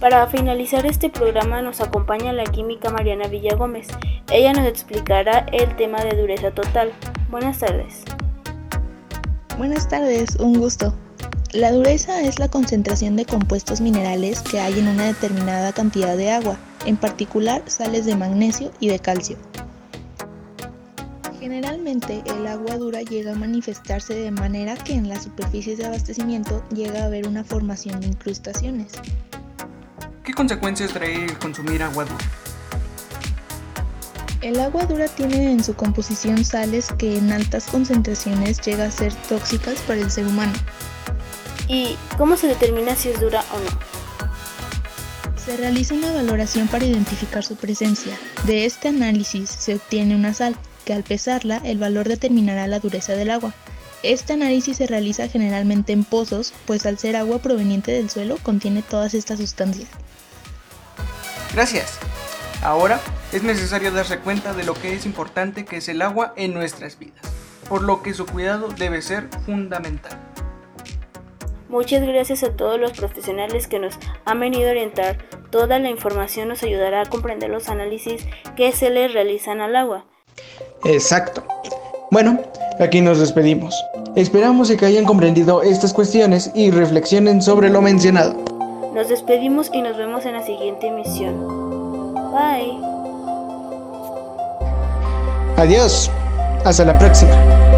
Para finalizar este programa nos acompaña la química Mariana Villagómez. Ella nos explicará el tema de dureza total. Buenas tardes. Buenas tardes, un gusto. La dureza es la concentración de compuestos minerales que hay en una determinada cantidad de agua, en particular sales de magnesio y de calcio. Generalmente el agua dura llega a manifestarse de manera que en las superficies de abastecimiento llega a haber una formación de incrustaciones. ¿Qué consecuencias trae consumir agua dura? El agua dura tiene en su composición sales que en altas concentraciones llega a ser tóxicas para el ser humano. ¿Y cómo se determina si es dura o no? Se realiza una valoración para identificar su presencia. De este análisis se obtiene una sal, que al pesarla el valor determinará la dureza del agua. Este análisis se realiza generalmente en pozos, pues al ser agua proveniente del suelo contiene todas estas sustancias. Gracias. Ahora es necesario darse cuenta de lo que es importante que es el agua en nuestras vidas, por lo que su cuidado debe ser fundamental. Muchas gracias a todos los profesionales que nos han venido a orientar. Toda la información nos ayudará a comprender los análisis que se le realizan al agua. Exacto. Bueno, aquí nos despedimos. Esperamos que hayan comprendido estas cuestiones y reflexionen sobre lo mencionado. Nos despedimos y nos vemos en la siguiente emisión. Bye. Adiós. Hasta la próxima.